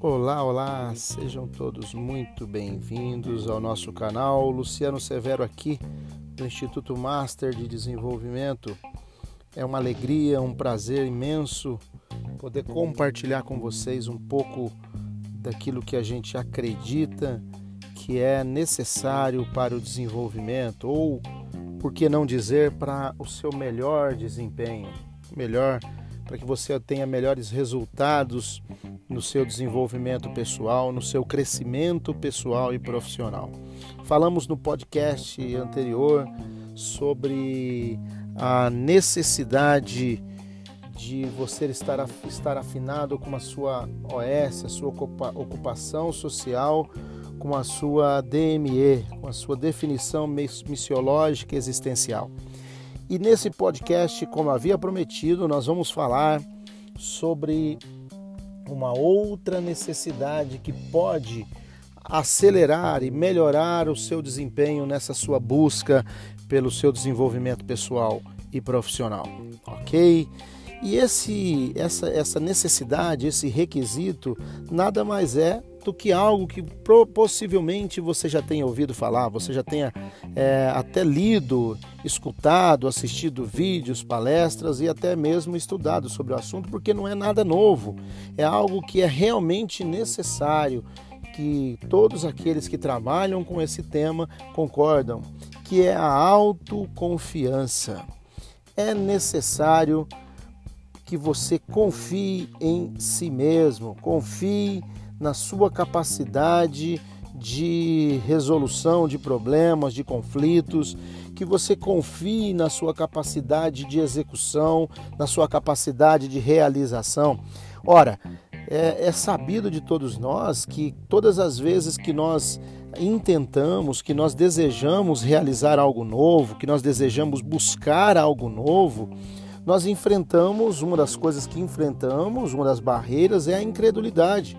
Olá, olá, sejam todos muito bem-vindos ao nosso canal. Luciano Severo aqui do Instituto Master de Desenvolvimento. É uma alegria, um prazer imenso poder compartilhar com vocês um pouco daquilo que a gente acredita que é necessário para o desenvolvimento ou, por que não dizer, para o seu melhor desempenho, melhor para que você tenha melhores resultados no seu desenvolvimento pessoal, no seu crescimento pessoal e profissional. Falamos no podcast anterior sobre a necessidade de você estar, estar afinado com a sua OS, a sua ocupação social, com a sua DME, com a sua definição missiológica existencial. E nesse podcast, como havia prometido, nós vamos falar sobre uma outra necessidade que pode acelerar e melhorar o seu desempenho nessa sua busca pelo seu desenvolvimento pessoal e profissional, ok? E esse, essa, essa necessidade, esse requisito, nada mais é do que algo que possivelmente você já tenha ouvido falar, você já tenha é, até lido, escutado, assistido vídeos, palestras e até mesmo estudado sobre o assunto, porque não é nada novo, é algo que é realmente necessário, que todos aqueles que trabalham com esse tema concordam, que é a autoconfiança. É necessário que você confie em si mesmo, confie na sua capacidade de resolução de problemas, de conflitos, que você confie na sua capacidade de execução, na sua capacidade de realização. Ora, é, é sabido de todos nós que todas as vezes que nós intentamos, que nós desejamos realizar algo novo, que nós desejamos buscar algo novo, nós enfrentamos, uma das coisas que enfrentamos, uma das barreiras é a incredulidade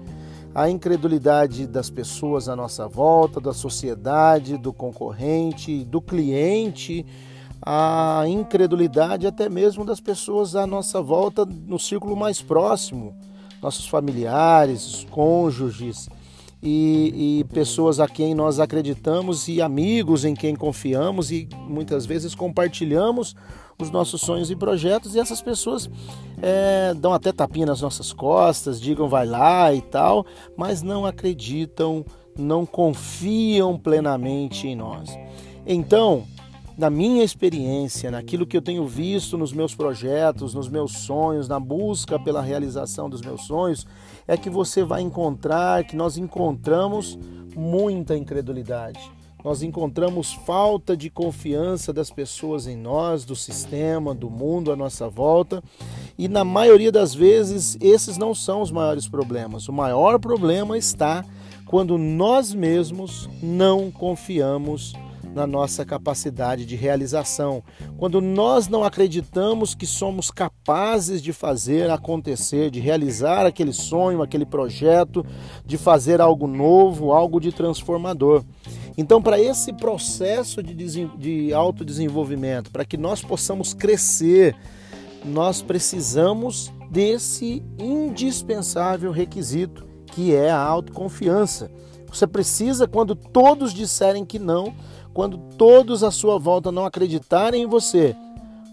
a incredulidade das pessoas à nossa volta, da sociedade, do concorrente, do cliente, a incredulidade até mesmo das pessoas à nossa volta no círculo mais próximo, nossos familiares, cônjuges e, e pessoas a quem nós acreditamos e amigos em quem confiamos e muitas vezes compartilhamos os nossos sonhos e projetos e essas pessoas é, dão até tapinha nas nossas costas, digam vai lá e tal, mas não acreditam, não confiam plenamente em nós. Então, na minha experiência, naquilo que eu tenho visto nos meus projetos, nos meus sonhos, na busca pela realização dos meus sonhos, é que você vai encontrar, que nós encontramos muita incredulidade nós encontramos falta de confiança das pessoas em nós, do sistema, do mundo à nossa volta, e na maioria das vezes esses não são os maiores problemas. O maior problema está quando nós mesmos não confiamos na nossa capacidade de realização, quando nós não acreditamos que somos capazes de fazer acontecer, de realizar aquele sonho, aquele projeto, de fazer algo novo, algo de transformador. Então, para esse processo de, de autodesenvolvimento, para que nós possamos crescer, nós precisamos desse indispensável requisito que é a autoconfiança. Você precisa, quando todos disserem que não, quando todos à sua volta não acreditarem em você,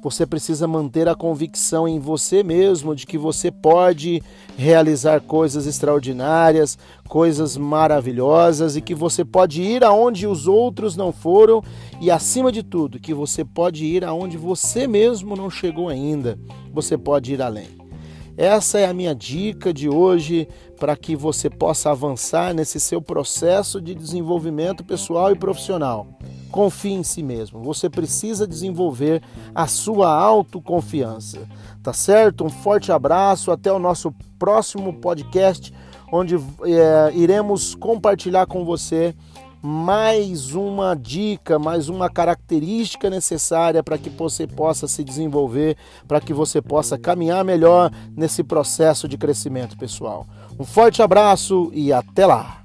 você precisa manter a convicção em você mesmo de que você pode realizar coisas extraordinárias, coisas maravilhosas e que você pode ir aonde os outros não foram e, acima de tudo, que você pode ir aonde você mesmo não chegou ainda. Você pode ir além. Essa é a minha dica de hoje para que você possa avançar nesse seu processo de desenvolvimento pessoal e profissional. Confie em si mesmo. Você precisa desenvolver a sua autoconfiança. Tá certo? Um forte abraço. Até o nosso próximo podcast, onde é, iremos compartilhar com você mais uma dica, mais uma característica necessária para que você possa se desenvolver, para que você possa caminhar melhor nesse processo de crescimento pessoal. Um forte abraço e até lá!